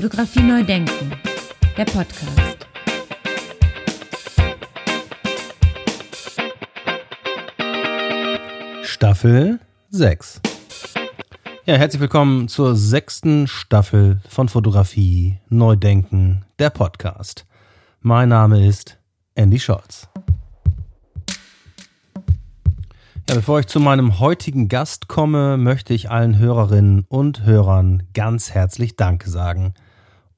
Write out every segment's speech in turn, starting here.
Fotografie neu denken, der Podcast. Staffel 6. Ja, herzlich willkommen zur sechsten Staffel von Fotografie neu denken, der Podcast. Mein Name ist Andy Scholz. Ja, bevor ich zu meinem heutigen Gast komme, möchte ich allen Hörerinnen und Hörern ganz herzlich Danke sagen.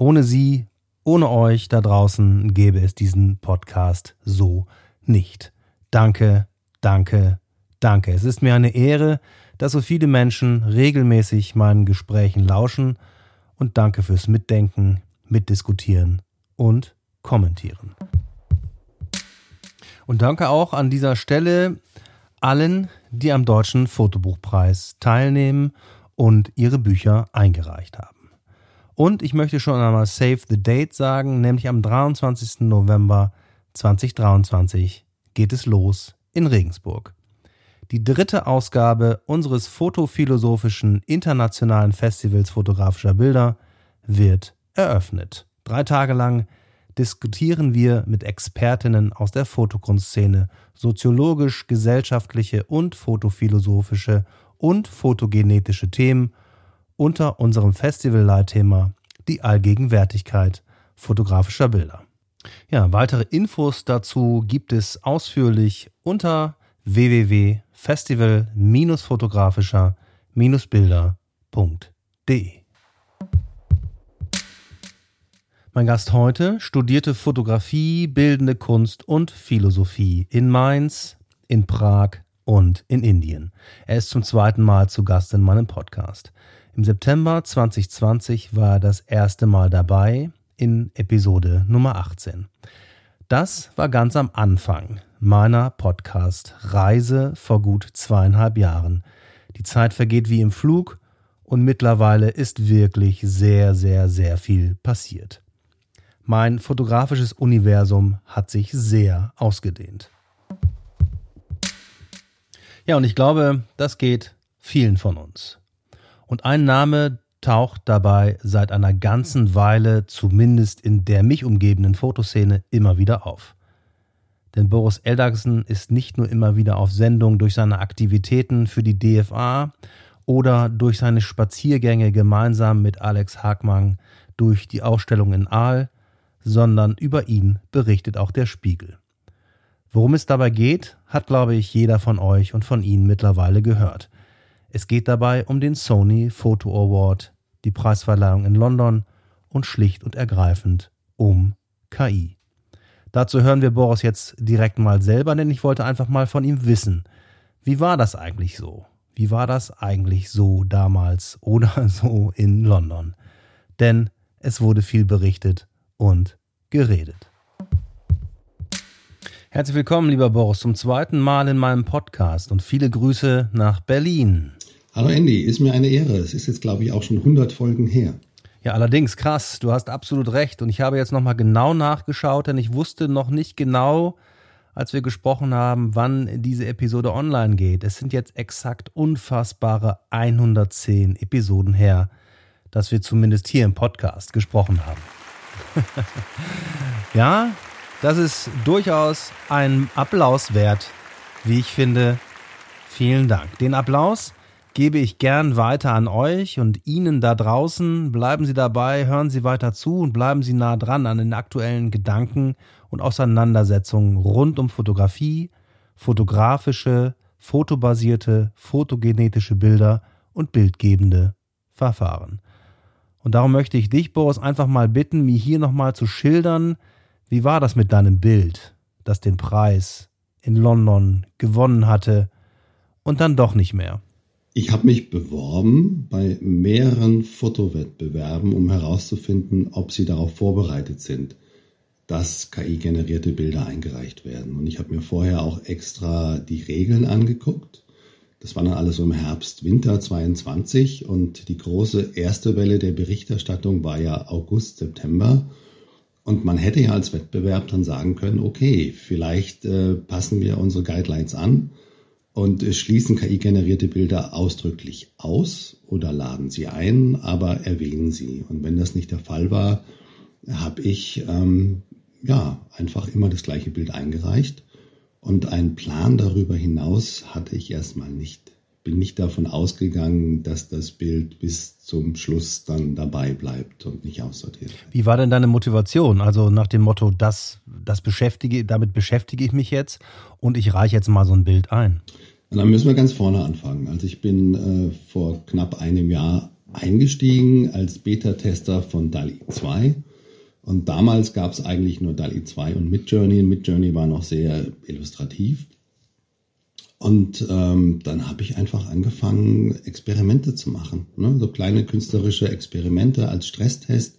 Ohne Sie, ohne euch da draußen gäbe es diesen Podcast so nicht. Danke, danke, danke. Es ist mir eine Ehre, dass so viele Menschen regelmäßig meinen Gesprächen lauschen und danke fürs Mitdenken, Mitdiskutieren und Kommentieren. Und danke auch an dieser Stelle allen, die am Deutschen Fotobuchpreis teilnehmen und ihre Bücher eingereicht haben. Und ich möchte schon einmal Save the Date sagen, nämlich am 23. November 2023 geht es los in Regensburg. Die dritte Ausgabe unseres fotophilosophischen internationalen Festivals fotografischer Bilder wird eröffnet. Drei Tage lang diskutieren wir mit Expertinnen aus der Fotokunstszene soziologisch, gesellschaftliche und fotophilosophische und fotogenetische Themen unter unserem Festivalleitthema die Allgegenwärtigkeit fotografischer Bilder. Ja, weitere Infos dazu gibt es ausführlich unter www.festival-fotografischer-bilder.de. Mein Gast heute studierte Fotografie, bildende Kunst und Philosophie in Mainz, in Prag und in Indien. Er ist zum zweiten Mal zu Gast in meinem Podcast. Im September 2020 war er das erste Mal dabei in Episode Nummer 18. Das war ganz am Anfang meiner Podcast-Reise vor gut zweieinhalb Jahren. Die Zeit vergeht wie im Flug und mittlerweile ist wirklich sehr, sehr, sehr viel passiert. Mein fotografisches Universum hat sich sehr ausgedehnt. Ja, und ich glaube, das geht vielen von uns. Und ein Name taucht dabei seit einer ganzen Weile, zumindest in der mich umgebenden Fotoszene, immer wieder auf. Denn Boris Eldagsen ist nicht nur immer wieder auf Sendung durch seine Aktivitäten für die DFA oder durch seine Spaziergänge gemeinsam mit Alex Hagmann durch die Ausstellung in Aal, sondern über ihn berichtet auch der Spiegel. Worum es dabei geht, hat, glaube ich, jeder von euch und von Ihnen mittlerweile gehört. Es geht dabei um den Sony Photo Award, die Preisverleihung in London und schlicht und ergreifend um KI. Dazu hören wir Boris jetzt direkt mal selber, denn ich wollte einfach mal von ihm wissen, wie war das eigentlich so? Wie war das eigentlich so damals oder so in London? Denn es wurde viel berichtet und geredet. Herzlich willkommen, lieber Boris, zum zweiten Mal in meinem Podcast und viele Grüße nach Berlin. Hallo Andy, ist mir eine Ehre. Es ist jetzt, glaube ich, auch schon 100 Folgen her. Ja, allerdings krass. Du hast absolut recht. Und ich habe jetzt nochmal genau nachgeschaut, denn ich wusste noch nicht genau, als wir gesprochen haben, wann diese Episode online geht. Es sind jetzt exakt unfassbare 110 Episoden her, dass wir zumindest hier im Podcast gesprochen haben. ja, das ist durchaus ein Applaus wert, wie ich finde. Vielen Dank. Den Applaus gebe ich gern weiter an euch und Ihnen da draußen. Bleiben Sie dabei, hören Sie weiter zu und bleiben Sie nah dran an den aktuellen Gedanken und Auseinandersetzungen rund um Fotografie, fotografische, fotobasierte, fotogenetische Bilder und bildgebende Verfahren. Und darum möchte ich dich, Boris, einfach mal bitten, mir hier nochmal zu schildern, wie war das mit deinem Bild, das den Preis in London gewonnen hatte und dann doch nicht mehr? Ich habe mich beworben bei mehreren Fotowettbewerben, um herauszufinden, ob sie darauf vorbereitet sind, dass KI-generierte Bilder eingereicht werden. Und ich habe mir vorher auch extra die Regeln angeguckt das war dann alles im Herbst, Winter 22 und die große erste Welle der Berichterstattung war ja August, September. Und man hätte ja als Wettbewerb dann sagen können, okay, vielleicht äh, passen wir unsere Guidelines an und schließen KI-generierte Bilder ausdrücklich aus oder laden sie ein, aber erwähnen sie. Und wenn das nicht der Fall war, habe ich ähm, ja einfach immer das gleiche Bild eingereicht und einen Plan darüber hinaus hatte ich erstmal nicht. Bin nicht davon ausgegangen, dass das Bild bis zum Schluss dann dabei bleibt und nicht aussortiert. Wie war denn deine Motivation? Also nach dem Motto, das, das beschäftige, damit beschäftige ich mich jetzt und ich reiche jetzt mal so ein Bild ein. Und dann müssen wir ganz vorne anfangen. Also ich bin äh, vor knapp einem Jahr eingestiegen als Beta-Tester von DALI 2 und damals gab es eigentlich nur DALI 2 und Midjourney. Midjourney war noch sehr illustrativ. Und ähm, dann habe ich einfach angefangen, Experimente zu machen. Ne? So kleine künstlerische Experimente als Stresstest.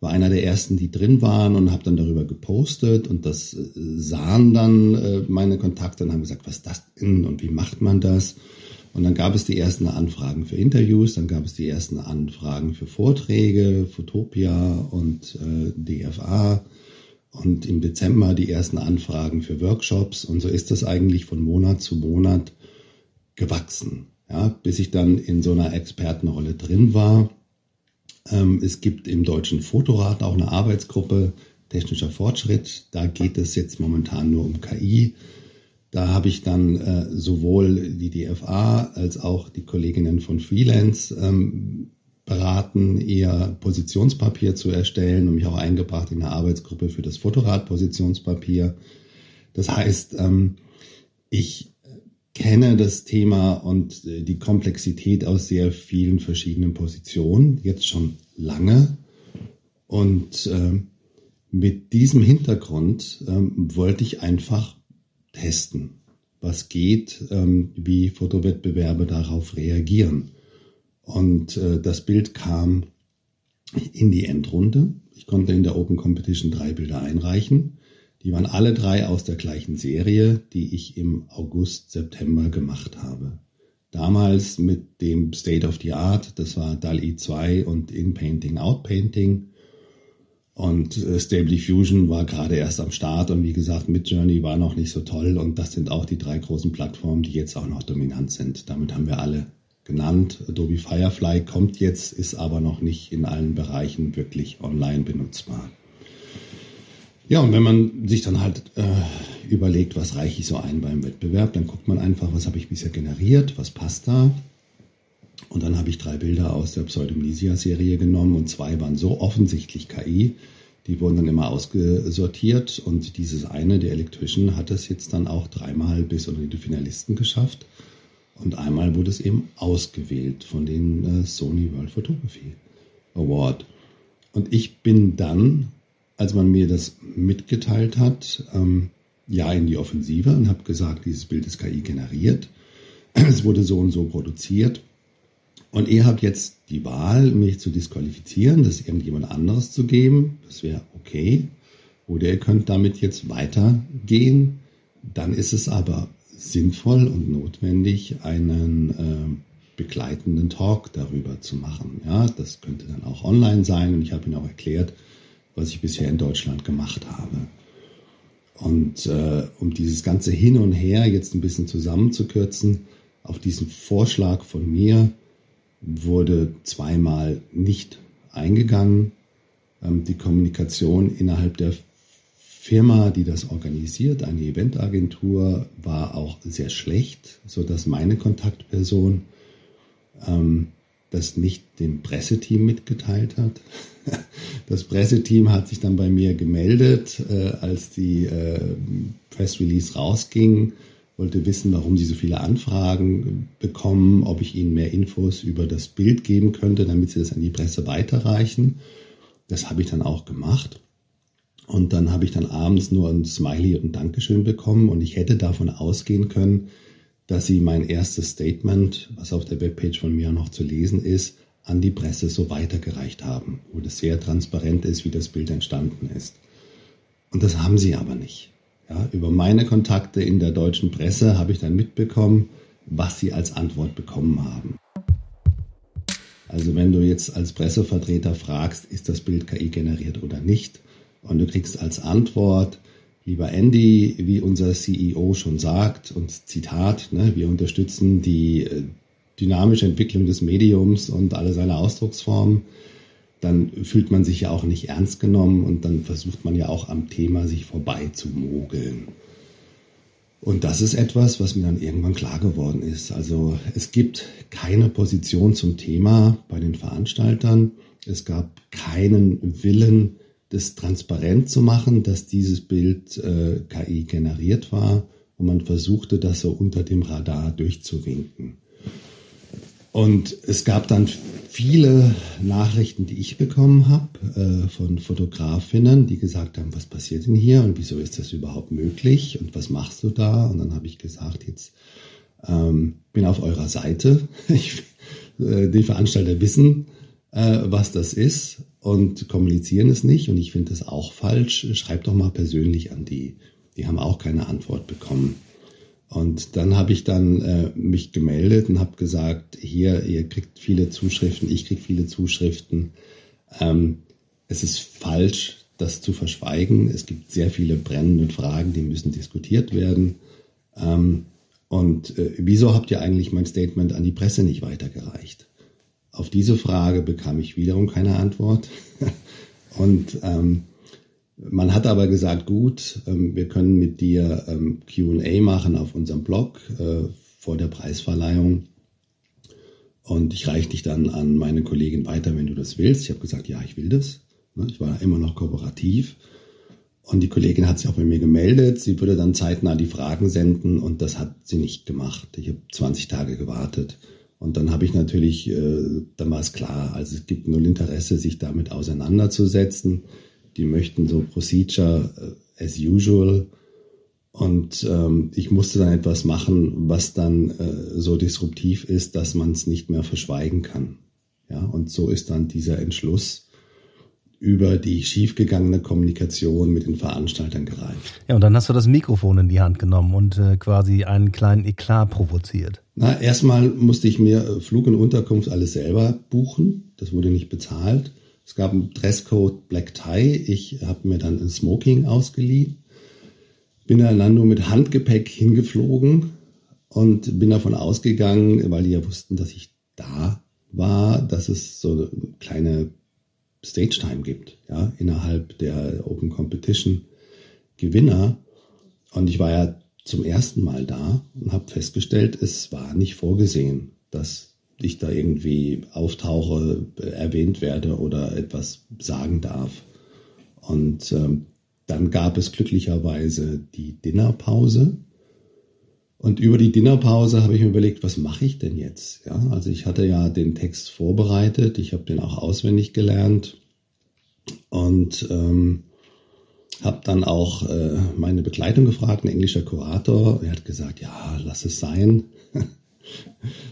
War einer der ersten, die drin waren und habe dann darüber gepostet. Und das äh, sahen dann äh, meine Kontakte und haben gesagt, was ist das denn und wie macht man das? Und dann gab es die ersten Anfragen für Interviews, dann gab es die ersten Anfragen für Vorträge, Fotopia und äh, DFA und im Dezember die ersten Anfragen für Workshops und so ist das eigentlich von Monat zu Monat gewachsen, ja, bis ich dann in so einer Expertenrolle drin war. Ähm, es gibt im Deutschen Fotorat auch eine Arbeitsgruppe Technischer Fortschritt. Da geht es jetzt momentan nur um KI. Da habe ich dann äh, sowohl die DFA als auch die Kolleginnen von Freelance ähm, beraten, ihr Positionspapier zu erstellen und mich auch eingebracht in eine Arbeitsgruppe für das Fotorad-Positionspapier. Das heißt, ähm, ich kenne das Thema und äh, die Komplexität aus sehr vielen verschiedenen Positionen, jetzt schon lange. Und äh, mit diesem Hintergrund ähm, wollte ich einfach testen, was geht, ähm, wie Fotowettbewerbe darauf reagieren. Und äh, das Bild kam in die Endrunde. Ich konnte in der Open Competition drei Bilder einreichen. Die waren alle drei aus der gleichen Serie, die ich im August, September gemacht habe. Damals mit dem State of the Art, das war DALI 2 und In-Painting, Out-Painting. Und äh, Stable Diffusion war gerade erst am Start und wie gesagt, Midjourney war noch nicht so toll und das sind auch die drei großen Plattformen, die jetzt auch noch dominant sind. Damit haben wir alle genannt. Adobe Firefly kommt jetzt, ist aber noch nicht in allen Bereichen wirklich online benutzbar. Ja, und wenn man sich dann halt äh, überlegt, was reiche ich so ein beim Wettbewerb, dann guckt man einfach, was habe ich bisher generiert, was passt da. Und dann habe ich drei Bilder aus der Pseudomnesia-Serie genommen und zwei waren so offensichtlich KI, die wurden dann immer ausgesortiert und dieses eine, der Electrician, hat es jetzt dann auch dreimal bis unter die Finalisten geschafft. Und einmal wurde es eben ausgewählt von den äh, Sony World Photography Award. Und ich bin dann, als man mir das mitgeteilt hat, ähm, ja in die Offensive und habe gesagt, dieses Bild ist KI generiert. Es wurde so und so produziert. Und ihr habt jetzt die Wahl, mich zu disqualifizieren, das irgendjemand anderes zu geben. Das wäre okay. Oder ihr könnt damit jetzt weitergehen. Dann ist es aber sinnvoll und notwendig, einen äh, begleitenden Talk darüber zu machen. Ja, das könnte dann auch online sein und ich habe Ihnen auch erklärt, was ich bisher in Deutschland gemacht habe. Und äh, um dieses ganze Hin und Her jetzt ein bisschen zusammenzukürzen, auf diesen Vorschlag von mir wurde zweimal nicht eingegangen. Ähm, die Kommunikation innerhalb der Firma, die das organisiert, eine Eventagentur, war auch sehr schlecht, so dass meine Kontaktperson ähm, das nicht dem Presseteam mitgeteilt hat. Das Presseteam hat sich dann bei mir gemeldet, äh, als die äh, Press rausging, wollte wissen, warum sie so viele Anfragen bekommen, ob ich ihnen mehr Infos über das Bild geben könnte, damit sie das an die Presse weiterreichen. Das habe ich dann auch gemacht. Und dann habe ich dann abends nur ein Smiley und ein Dankeschön bekommen und ich hätte davon ausgehen können, dass sie mein erstes Statement, was auf der Webpage von mir noch zu lesen ist, an die Presse so weitergereicht haben, wo das sehr transparent ist, wie das Bild entstanden ist. Und das haben sie aber nicht. Ja, über meine Kontakte in der deutschen Presse habe ich dann mitbekommen, was sie als Antwort bekommen haben. Also wenn du jetzt als Pressevertreter fragst, ist das Bild KI generiert oder nicht, und du kriegst als Antwort, lieber Andy, wie unser CEO schon sagt, und Zitat, ne, wir unterstützen die äh, dynamische Entwicklung des Mediums und alle seine Ausdrucksformen, dann fühlt man sich ja auch nicht ernst genommen und dann versucht man ja auch am Thema sich vorbei zu mogeln. Und das ist etwas, was mir dann irgendwann klar geworden ist. Also es gibt keine Position zum Thema bei den Veranstaltern. Es gab keinen Willen, das transparent zu machen, dass dieses Bild äh, KI generiert war. Und man versuchte das so unter dem Radar durchzuwinken. Und es gab dann viele Nachrichten, die ich bekommen habe äh, von Fotografinnen, die gesagt haben, was passiert denn hier und wieso ist das überhaupt möglich und was machst du da? Und dann habe ich gesagt, jetzt ähm, bin auf eurer Seite. Ich, äh, die Veranstalter wissen, äh, was das ist und kommunizieren es nicht. Und ich finde das auch falsch. Schreibt doch mal persönlich an die. Die haben auch keine Antwort bekommen. Und dann habe ich dann äh, mich gemeldet und habe gesagt, hier, ihr kriegt viele Zuschriften, ich kriege viele Zuschriften. Ähm, es ist falsch, das zu verschweigen. Es gibt sehr viele brennende Fragen, die müssen diskutiert werden. Ähm, und äh, wieso habt ihr eigentlich mein Statement an die Presse nicht weitergereicht? Auf diese Frage bekam ich wiederum keine Antwort. und ähm, man hat aber gesagt, gut, ähm, wir können mit dir ähm, QA machen auf unserem Blog äh, vor der Preisverleihung. Und ich reiche dich dann an meine Kollegin weiter, wenn du das willst. Ich habe gesagt, ja, ich will das. Ne, ich war immer noch kooperativ. Und die Kollegin hat sich auch bei mir gemeldet. Sie würde dann zeitnah die Fragen senden und das hat sie nicht gemacht. Ich habe 20 Tage gewartet. Und dann habe ich natürlich, äh, dann war es klar, also es gibt null Interesse, sich damit auseinanderzusetzen die möchten so Procedure äh, as usual. Und ähm, ich musste dann etwas machen, was dann äh, so disruptiv ist, dass man es nicht mehr verschweigen kann. Ja, und so ist dann dieser Entschluss über die schiefgegangene Kommunikation mit den Veranstaltern gereift. Ja, und dann hast du das Mikrofon in die Hand genommen und äh, quasi einen kleinen Eklat provoziert. Na, erstmal musste ich mir äh, Flug und Unterkunft alles selber buchen. Das wurde nicht bezahlt. Es gab einen Dresscode Black Tie. Ich habe mir dann ein Smoking ausgeliehen. Bin dann nur mit Handgepäck hingeflogen und bin davon ausgegangen, weil die ja wussten, dass ich da war, dass es so eine kleine Stage Time gibt, ja, innerhalb der Open Competition Gewinner. Und ich war ja zum ersten Mal da und habe festgestellt, es war nicht vorgesehen, dass ich da irgendwie auftauche, erwähnt werde oder etwas sagen darf. Und ähm, dann gab es glücklicherweise die Dinnerpause. Und über die Dinnerpause habe ich mir überlegt, was mache ich denn jetzt? Ja, also ich hatte ja den Text vorbereitet, ich habe den auch auswendig gelernt und ähm, habe dann auch äh, meine Begleitung gefragt, ein englischer Kurator. Er hat gesagt, ja, lass es sein.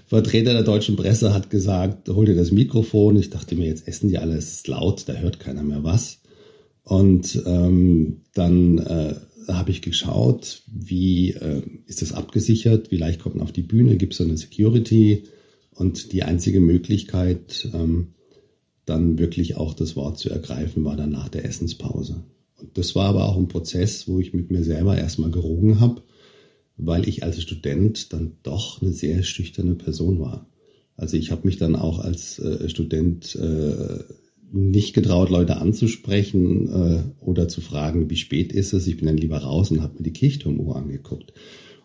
Vertreter der deutschen Presse hat gesagt, hol dir das Mikrofon. Ich dachte mir, jetzt essen die alle, es ist laut, da hört keiner mehr was. Und ähm, dann äh, habe ich geschaut, wie äh, ist das abgesichert, wie leicht kommt man auf die Bühne, gibt es so eine Security und die einzige Möglichkeit, ähm, dann wirklich auch das Wort zu ergreifen, war dann nach der Essenspause. Und das war aber auch ein Prozess, wo ich mit mir selber erstmal gerungen habe weil ich als Student dann doch eine sehr schüchterne Person war. Also ich habe mich dann auch als äh, Student äh, nicht getraut, Leute anzusprechen äh, oder zu fragen, wie spät ist es. Ich bin dann lieber raus und habe mir die Kirchturmuhr angeguckt.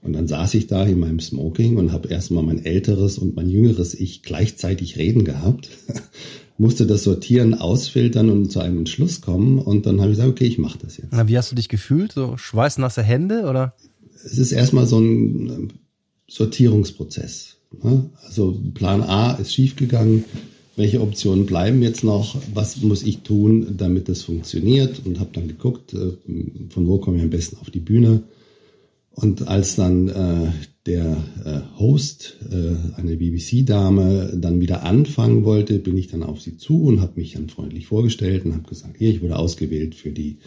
Und dann saß ich da in meinem Smoking und habe erstmal mein älteres und mein jüngeres Ich gleichzeitig reden gehabt, musste das sortieren, ausfiltern und zu einem Entschluss kommen. Und dann habe ich gesagt, okay, ich mache das jetzt. Na, wie hast du dich gefühlt? So schweißnasse Hände oder? es ist erstmal so ein ähm, Sortierungsprozess. Ne? Also Plan A ist schiefgegangen. Welche Optionen bleiben jetzt noch? Was muss ich tun, damit das funktioniert? Und habe dann geguckt, äh, von wo komme ich am besten auf die Bühne. Und als dann äh, der äh, Host, äh, eine BBC-Dame, dann wieder anfangen wollte, bin ich dann auf sie zu und habe mich dann freundlich vorgestellt und habe gesagt, hier, ich wurde ausgewählt für die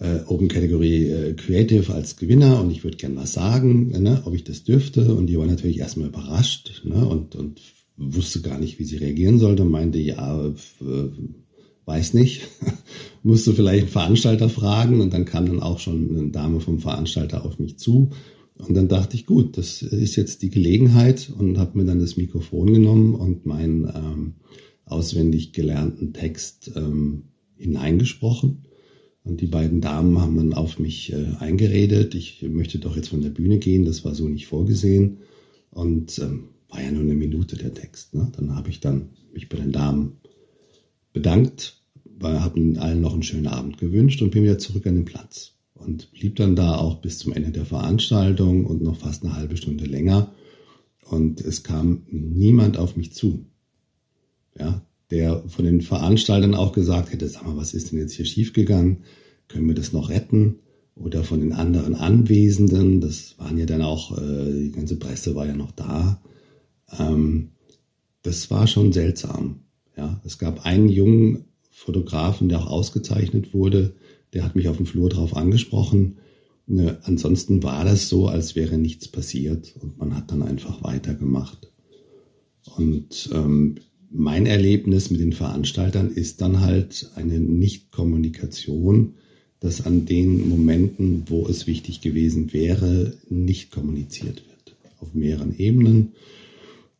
äh, Open Category äh, Creative als Gewinner und ich würde gern was sagen, ne, ob ich das dürfte. Und die war natürlich erstmal überrascht ne, und, und wusste gar nicht, wie sie reagieren sollte. Meinte, ja, äh, weiß nicht, musst du vielleicht einen Veranstalter fragen und dann kam dann auch schon eine Dame vom Veranstalter auf mich zu und dann dachte ich, gut, das ist jetzt die Gelegenheit und habe mir dann das Mikrofon genommen und meinen ähm, auswendig gelernten Text ähm, hineingesprochen. Und die beiden Damen haben dann auf mich äh, eingeredet. Ich möchte doch jetzt von der Bühne gehen. Das war so nicht vorgesehen. Und ähm, war ja nur eine Minute der Text. Ne? Dann habe ich dann mich bei den Damen bedankt, habe ihnen allen noch einen schönen Abend gewünscht und bin wieder zurück an den Platz und blieb dann da auch bis zum Ende der Veranstaltung und noch fast eine halbe Stunde länger. Und es kam niemand auf mich zu. Ja, der von den Veranstaltern auch gesagt hätte, sag mal, was ist denn jetzt hier schiefgegangen? Können wir das noch retten? Oder von den anderen Anwesenden, das waren ja dann auch, äh, die ganze Presse war ja noch da. Ähm, das war schon seltsam. Ja, es gab einen jungen Fotografen, der auch ausgezeichnet wurde, der hat mich auf dem Flur drauf angesprochen. Ne, ansonsten war das so, als wäre nichts passiert und man hat dann einfach weitergemacht. Und ähm, mein Erlebnis mit den Veranstaltern ist dann halt eine Nichtkommunikation, dass an den Momenten, wo es wichtig gewesen wäre, nicht kommuniziert wird. Auf mehreren Ebenen.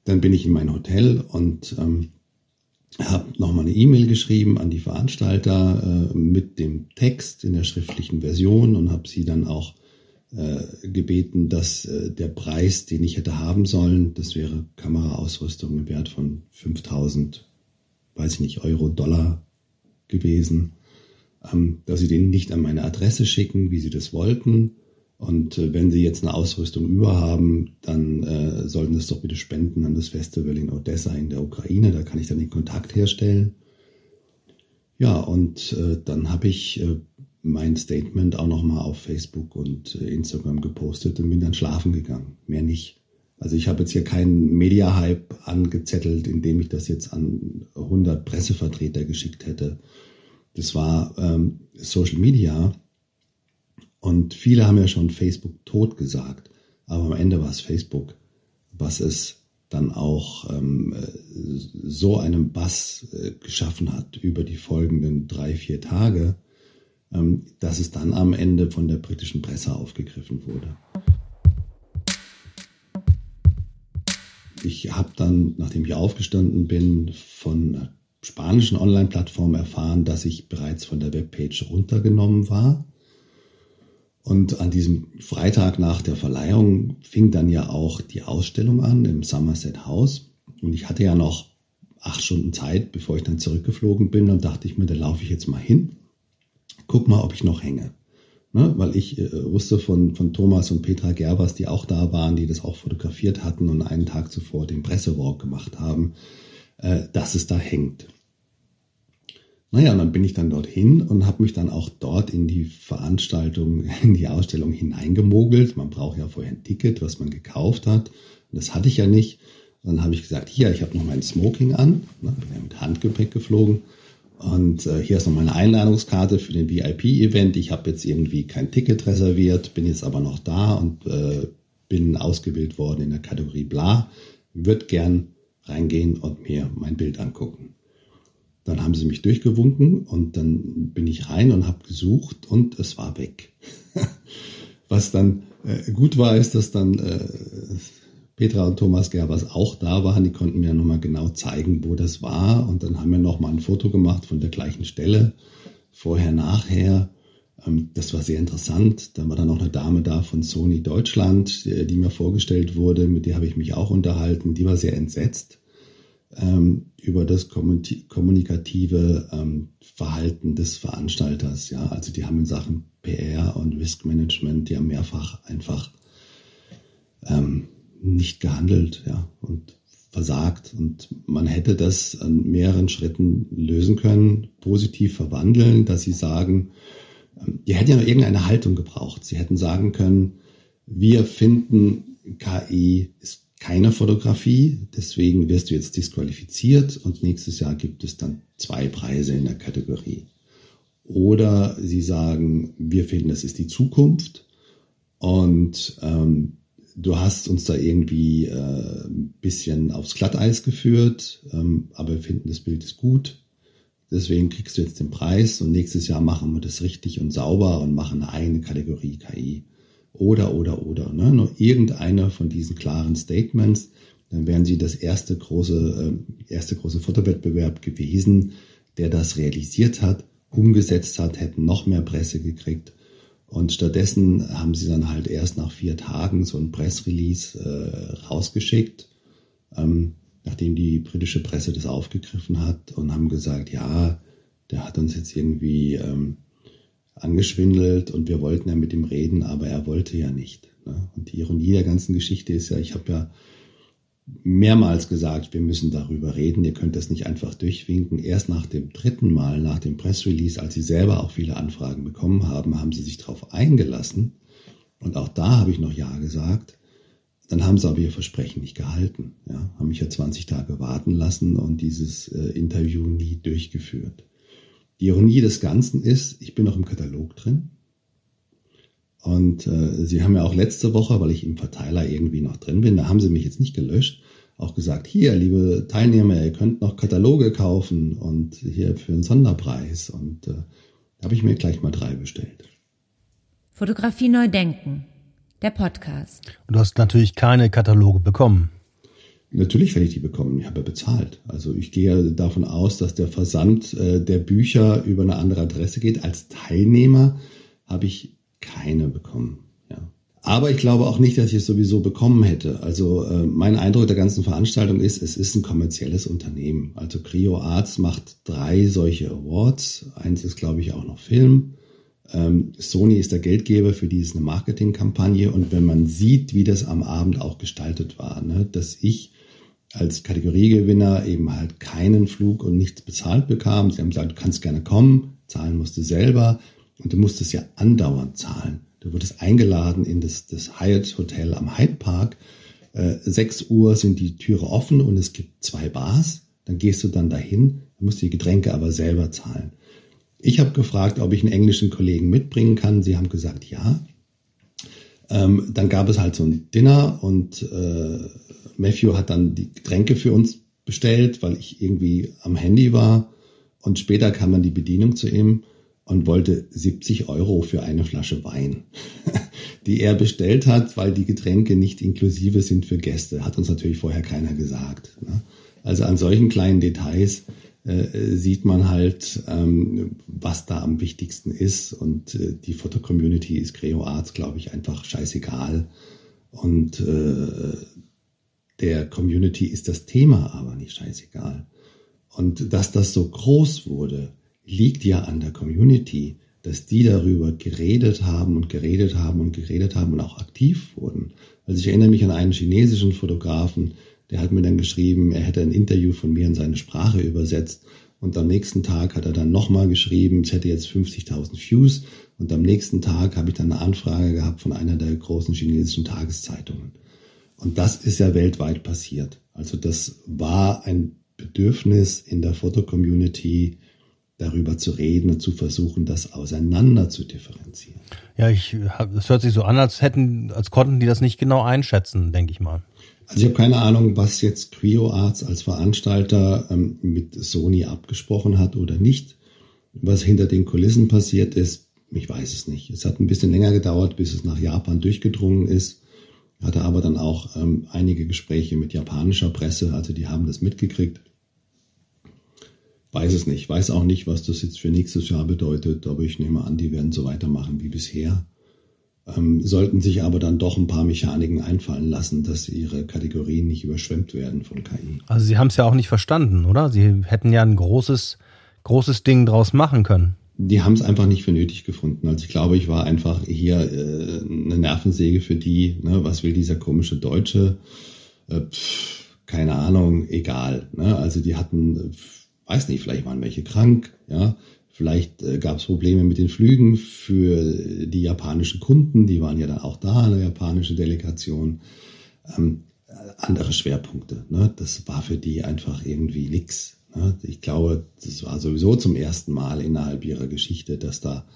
Dann bin ich in mein Hotel und ähm, habe nochmal eine E-Mail geschrieben an die Veranstalter äh, mit dem Text in der schriftlichen Version und habe sie dann auch äh, gebeten, dass äh, der Preis, den ich hätte haben sollen, das wäre Kameraausrüstung im Wert von 5000, weiß ich nicht, Euro, Dollar gewesen, ähm, dass sie den nicht an meine Adresse schicken, wie sie das wollten, und äh, wenn Sie jetzt eine Ausrüstung über haben, dann äh, sollten Sie es doch bitte spenden an das Festival in Odessa in der Ukraine. Da kann ich dann den Kontakt herstellen. Ja, und äh, dann habe ich äh, mein Statement auch nochmal auf Facebook und äh, Instagram gepostet und bin dann schlafen gegangen. Mehr nicht. Also ich habe jetzt hier keinen Media-Hype angezettelt, indem ich das jetzt an 100 Pressevertreter geschickt hätte. Das war ähm, Social Media und viele haben ja schon Facebook tot gesagt, aber am Ende war es Facebook, was es dann auch ähm, so einen Bass äh, geschaffen hat über die folgenden drei, vier Tage, ähm, dass es dann am Ende von der britischen Presse aufgegriffen wurde. Ich habe dann, nachdem ich aufgestanden bin, von spanischen Online-Plattformen erfahren, dass ich bereits von der Webpage runtergenommen war und an diesem Freitag nach der Verleihung fing dann ja auch die Ausstellung an im Somerset House. Und ich hatte ja noch acht Stunden Zeit, bevor ich dann zurückgeflogen bin. Und dachte ich mir, da laufe ich jetzt mal hin. Guck mal, ob ich noch hänge. Ne? Weil ich äh, wusste von, von Thomas und Petra Gerbers, die auch da waren, die das auch fotografiert hatten und einen Tag zuvor den Pressewalk gemacht haben, äh, dass es da hängt. Naja, und dann bin ich dann dorthin und habe mich dann auch dort in die Veranstaltung, in die Ausstellung hineingemogelt. Man braucht ja vorher ein Ticket, was man gekauft hat. Und das hatte ich ja nicht. Und dann habe ich gesagt, hier, ich habe noch mein Smoking an. Ne, bin ja mit Handgepäck geflogen. Und äh, hier ist noch meine Einladungskarte für den VIP-Event. Ich habe jetzt irgendwie kein Ticket reserviert, bin jetzt aber noch da und äh, bin ausgewählt worden in der Kategorie Bla. Würde gern reingehen und mir mein Bild angucken. Dann haben sie mich durchgewunken und dann bin ich rein und habe gesucht und es war weg. Was dann äh, gut war, ist, dass dann äh, Petra und Thomas Gerbers auch da waren. Die konnten mir nochmal genau zeigen, wo das war. Und dann haben wir nochmal ein Foto gemacht von der gleichen Stelle. Vorher, nachher. Ähm, das war sehr interessant. Da war dann noch eine Dame da von Sony Deutschland, die, die mir vorgestellt wurde. Mit der habe ich mich auch unterhalten. Die war sehr entsetzt ähm, über das kommunikative ähm, Verhalten des Veranstalters. Ja, also die haben in Sachen PR und Risk Management ja mehrfach einfach ähm, nicht gehandelt, ja, und versagt. Und man hätte das an mehreren Schritten lösen können, positiv verwandeln, dass sie sagen, ähm, die hätten ja noch irgendeine Haltung gebraucht. Sie hätten sagen können, wir finden, KI ist keine Fotografie, deswegen wirst du jetzt disqualifiziert und nächstes Jahr gibt es dann zwei Preise in der Kategorie. Oder sie sagen, wir finden, das ist die Zukunft und ähm, du hast uns da irgendwie äh, ein bisschen aufs Glatteis geführt, ähm, aber wir finden, das Bild ist gut. deswegen kriegst du jetzt den Preis und nächstes Jahr machen wir das richtig und sauber und machen eine Kategorie KI. Oder, oder, oder. Ne? Nur irgendeiner von diesen klaren Statements, dann wären sie das erste große, äh, erste große Fotowettbewerb gewesen, der das realisiert hat, umgesetzt hat, hätten noch mehr Presse gekriegt. Und stattdessen haben sie dann halt erst nach vier Tagen so ein Pressrelease äh, rausgeschickt, ähm, nachdem die britische Presse das aufgegriffen hat und haben gesagt, ja, der hat uns jetzt irgendwie ähm, angeschwindelt und wir wollten ja mit ihm reden, aber er wollte ja nicht. Ne? Und die Ironie der ganzen Geschichte ist ja, ich habe ja mehrmals gesagt, wir müssen darüber reden, ihr könnt das nicht einfach durchwinken. Erst nach dem dritten Mal, nach dem Pressrelease, als sie selber auch viele Anfragen bekommen haben, haben sie sich darauf eingelassen. Und auch da habe ich noch Ja gesagt. Dann haben sie aber ihr Versprechen nicht gehalten. Ja, haben mich ja 20 Tage warten lassen und dieses äh, Interview nie durchgeführt. Die Ironie des Ganzen ist, ich bin noch im Katalog drin. Und äh, sie haben ja auch letzte Woche, weil ich im Verteiler irgendwie noch drin bin, da haben sie mich jetzt nicht gelöscht, auch gesagt, hier, liebe Teilnehmer, ihr könnt noch Kataloge kaufen und hier für einen Sonderpreis. Und äh, da habe ich mir gleich mal drei bestellt. Fotografie neu denken, der Podcast. Und du hast natürlich keine Kataloge bekommen. Natürlich werde ich die bekommen. Ich habe bezahlt. Also ich gehe davon aus, dass der Versand äh, der Bücher über eine andere Adresse geht. Als Teilnehmer habe ich keine bekommen. Ja. Aber ich glaube auch nicht, dass ich es sowieso bekommen hätte. Also äh, mein Eindruck der ganzen Veranstaltung ist, es ist ein kommerzielles Unternehmen. Also Creo Arts macht drei solche Awards. Eins ist, glaube ich, auch noch Film. Ähm, Sony ist der Geldgeber, für die ist eine Marketingkampagne. Und wenn man sieht, wie das am Abend auch gestaltet war, ne, dass ich als Kategoriegewinner eben halt keinen Flug und nichts bezahlt bekam. Sie haben gesagt, du kannst gerne kommen, zahlen musst du selber. Und du musstest ja andauernd zahlen. Du wurdest eingeladen in das, das Hyatt Hotel am Hyde Park. Äh, 6 Uhr sind die Türe offen und es gibt zwei Bars. Dann gehst du dann dahin, musst die Getränke aber selber zahlen. Ich habe gefragt, ob ich einen englischen Kollegen mitbringen kann. Sie haben gesagt, ja. Ähm, dann gab es halt so ein Dinner und äh, Matthew hat dann die Getränke für uns bestellt, weil ich irgendwie am Handy war. Und später kam dann die Bedienung zu ihm und wollte 70 Euro für eine Flasche Wein, die er bestellt hat, weil die Getränke nicht inklusive sind für Gäste. Hat uns natürlich vorher keiner gesagt. Ne? Also an solchen kleinen Details äh, sieht man halt, ähm, was da am wichtigsten ist. Und äh, die Foto-Community ist Creo Arts, glaube ich, einfach scheißegal. Und äh, der Community ist das Thema aber nicht scheißegal. Und dass das so groß wurde, liegt ja an der Community, dass die darüber geredet haben und geredet haben und geredet haben und auch aktiv wurden. Also ich erinnere mich an einen chinesischen Fotografen, der hat mir dann geschrieben, er hätte ein Interview von mir in seine Sprache übersetzt und am nächsten Tag hat er dann nochmal geschrieben, es hätte jetzt 50.000 Views und am nächsten Tag habe ich dann eine Anfrage gehabt von einer der großen chinesischen Tageszeitungen. Und das ist ja weltweit passiert. Also das war ein Bedürfnis in der Fotocommunity, darüber zu reden und zu versuchen, das auseinander zu differenzieren. Ja, ich, es hört sich so an, als hätten, als konnten die das nicht genau einschätzen, denke ich mal. Also ich habe keine Ahnung, was jetzt Creo Arts als Veranstalter ähm, mit Sony abgesprochen hat oder nicht. Was hinter den Kulissen passiert ist, ich weiß es nicht. Es hat ein bisschen länger gedauert, bis es nach Japan durchgedrungen ist. Hatte aber dann auch ähm, einige Gespräche mit japanischer Presse, also die haben das mitgekriegt. Weiß es nicht. Weiß auch nicht, was das jetzt für nächstes Jahr bedeutet, aber ich nehme an, die werden so weitermachen wie bisher. Ähm, sollten sich aber dann doch ein paar Mechaniken einfallen lassen, dass ihre Kategorien nicht überschwemmt werden von KI. Also Sie haben es ja auch nicht verstanden, oder? Sie hätten ja ein großes, großes Ding draus machen können. Die haben es einfach nicht für nötig gefunden. Also ich glaube, ich war einfach hier äh, eine Nervensäge für die. Ne? Was will dieser komische Deutsche? Äh, pff, keine Ahnung, egal. Ne? Also die hatten weiß nicht, vielleicht waren welche krank, ja, vielleicht äh, gab es Probleme mit den Flügen für die japanischen Kunden, die waren ja dann auch da, eine japanische Delegation. Ähm, andere Schwerpunkte, ne? das war für die einfach irgendwie nix. Ne? Ich glaube, das war sowieso zum ersten Mal innerhalb ihrer Geschichte, dass da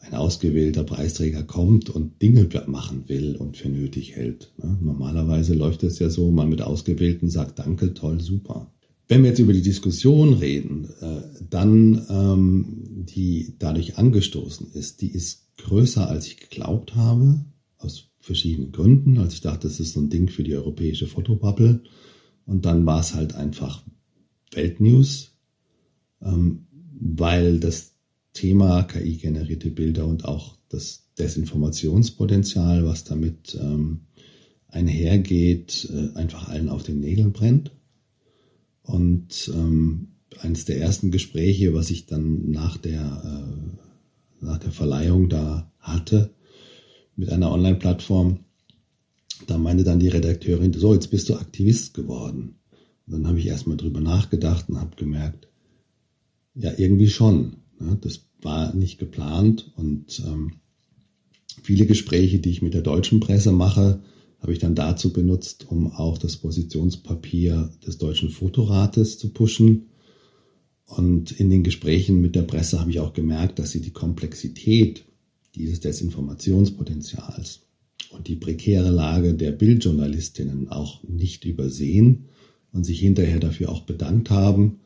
ein ausgewählter Preisträger kommt und Dinge machen will und für nötig hält. Ne? Normalerweise läuft es ja so, man mit Ausgewählten sagt, danke, toll, super. Wenn wir jetzt über die Diskussion reden, äh, dann ähm, die dadurch angestoßen ist, die ist größer, als ich geglaubt habe, aus verschiedenen Gründen. Also ich dachte, das ist so ein Ding für die europäische Fotobubble. Und dann war es halt einfach Weltnews, ähm, weil das Thema KI-generierte Bilder und auch das Desinformationspotenzial, was damit ähm, einhergeht, äh, einfach allen auf den Nägeln brennt. Und ähm, eines der ersten Gespräche, was ich dann nach der, äh, nach der Verleihung da hatte mit einer Online-Plattform, da meinte dann die Redakteurin, so, jetzt bist du Aktivist geworden. Und dann habe ich erstmal drüber nachgedacht und habe gemerkt, ja, irgendwie schon. Ne? Das war nicht geplant und ähm, viele Gespräche, die ich mit der deutschen Presse mache, habe ich dann dazu benutzt, um auch das Positionspapier des deutschen Fotorates zu pushen. Und in den Gesprächen mit der Presse habe ich auch gemerkt, dass sie die Komplexität dieses Desinformationspotenzials und die prekäre Lage der Bildjournalistinnen auch nicht übersehen und sich hinterher dafür auch bedankt haben.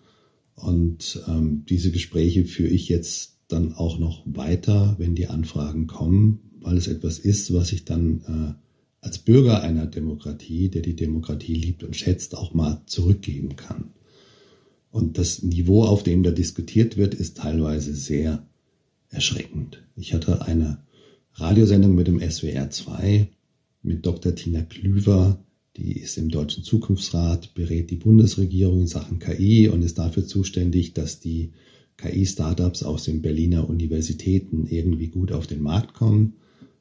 Und ähm, diese Gespräche führe ich jetzt dann auch noch weiter, wenn die Anfragen kommen, weil es etwas ist, was ich dann äh, als Bürger einer Demokratie, der die Demokratie liebt und schätzt, auch mal zurückgeben kann. Und das Niveau, auf dem da diskutiert wird, ist teilweise sehr erschreckend. Ich hatte eine Radiosendung mit dem SWR 2 mit Dr. Tina Klüver, die ist im Deutschen Zukunftsrat, berät die Bundesregierung in Sachen KI und ist dafür zuständig, dass die KI-Startups aus den Berliner Universitäten irgendwie gut auf den Markt kommen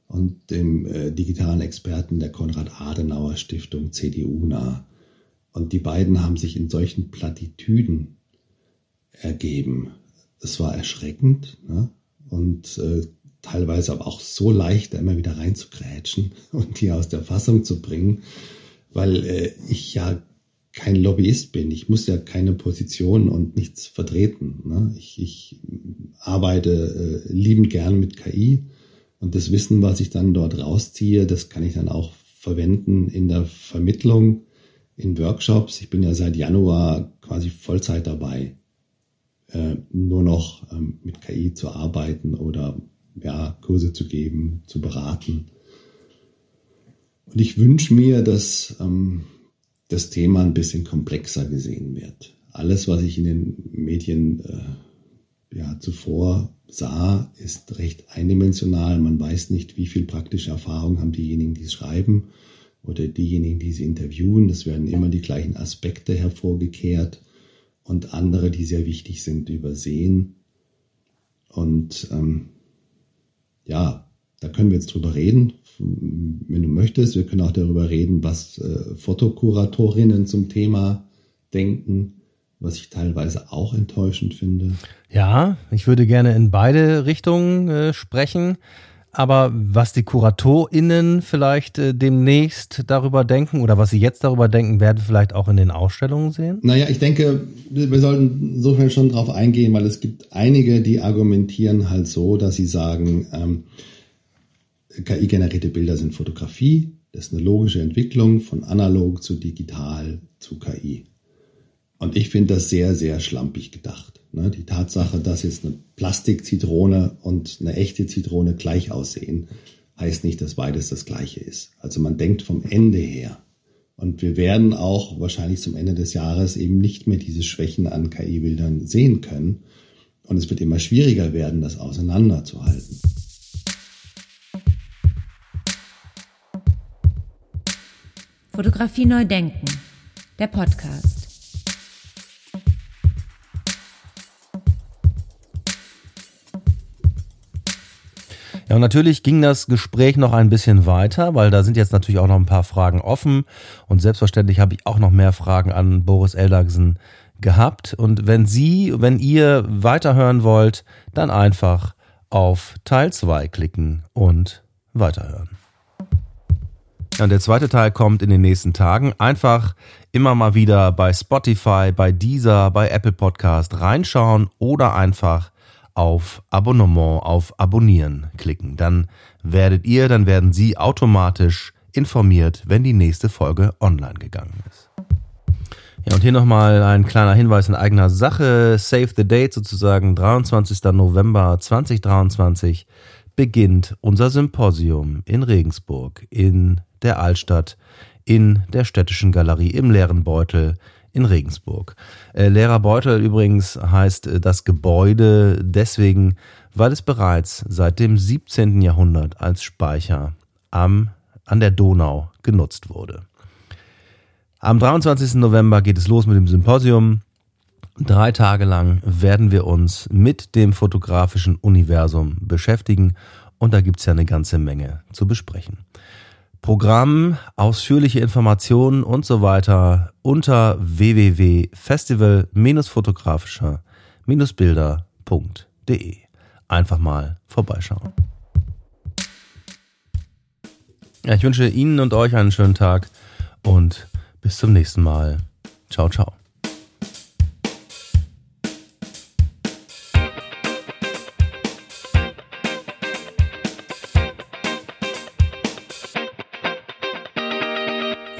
und dem äh, digitalen Experten der Konrad-Adenauer-Stiftung CDU-nah. Und die beiden haben sich in solchen Plattitüden ergeben. Es war erschreckend ne? und äh, teilweise aber auch so leicht, da immer wieder reinzugrätschen und die aus der Fassung zu bringen, weil äh, ich ja kein Lobbyist bin. Ich muss ja keine Position und nichts vertreten. Ne? Ich, ich arbeite äh, liebend gern mit KI und das Wissen, was ich dann dort rausziehe, das kann ich dann auch verwenden in der Vermittlung, in Workshops. Ich bin ja seit Januar quasi Vollzeit dabei, äh, nur noch ähm, mit KI zu arbeiten oder ja, Kurse zu geben, zu beraten. Und ich wünsche mir, dass ähm, das Thema ein bisschen komplexer gesehen wird. Alles, was ich in den Medien äh, ja, zuvor sah, ist recht eindimensional. Man weiß nicht, wie viel praktische Erfahrung haben diejenigen, die es schreiben oder diejenigen, die sie interviewen. Es werden immer die gleichen Aspekte hervorgekehrt und andere, die sehr wichtig sind, übersehen. Und ähm, ja, da können wir jetzt drüber reden, wenn du möchtest. Wir können auch darüber reden, was äh, Fotokuratorinnen zum Thema denken was ich teilweise auch enttäuschend finde. Ja, ich würde gerne in beide Richtungen äh, sprechen. Aber was die KuratorInnen vielleicht äh, demnächst darüber denken oder was sie jetzt darüber denken, werden wir vielleicht auch in den Ausstellungen sehen? Naja, ich denke, wir sollten insofern schon drauf eingehen, weil es gibt einige, die argumentieren halt so, dass sie sagen, ähm, KI-generierte Bilder sind Fotografie. Das ist eine logische Entwicklung von analog zu digital zu KI. Und ich finde das sehr, sehr schlampig gedacht. Ne? Die Tatsache, dass jetzt eine Plastikzitrone und eine echte Zitrone gleich aussehen, heißt nicht, dass beides das gleiche ist. Also man denkt vom Ende her. Und wir werden auch wahrscheinlich zum Ende des Jahres eben nicht mehr diese Schwächen an KI-Bildern sehen können. Und es wird immer schwieriger werden, das auseinanderzuhalten. Fotografie neu denken. Der Podcast. Ja, und natürlich ging das Gespräch noch ein bisschen weiter, weil da sind jetzt natürlich auch noch ein paar Fragen offen. Und selbstverständlich habe ich auch noch mehr Fragen an Boris Eldagsen gehabt. Und wenn Sie, wenn ihr weiterhören wollt, dann einfach auf Teil 2 klicken und weiterhören. Ja, und der zweite Teil kommt in den nächsten Tagen. Einfach immer mal wieder bei Spotify, bei Deezer, bei Apple Podcast reinschauen oder einfach auf Abonnement, auf Abonnieren klicken. Dann werdet ihr, dann werden Sie automatisch informiert, wenn die nächste Folge online gegangen ist. Ja, und hier nochmal ein kleiner Hinweis in eigener Sache. Save the date sozusagen, 23. November 2023 beginnt unser Symposium in Regensburg, in der Altstadt, in der Städtischen Galerie im Leeren Beutel in Regensburg. Äh, Leerer Beutel übrigens heißt äh, das Gebäude deswegen, weil es bereits seit dem 17. Jahrhundert als Speicher am, an der Donau genutzt wurde. Am 23. November geht es los mit dem Symposium. Drei Tage lang werden wir uns mit dem fotografischen Universum beschäftigen und da gibt es ja eine ganze Menge zu besprechen. Programm, ausführliche Informationen und so weiter unter www.festival-fotografischer-bilder.de. Einfach mal vorbeischauen. Ja, ich wünsche Ihnen und euch einen schönen Tag und bis zum nächsten Mal. Ciao, ciao.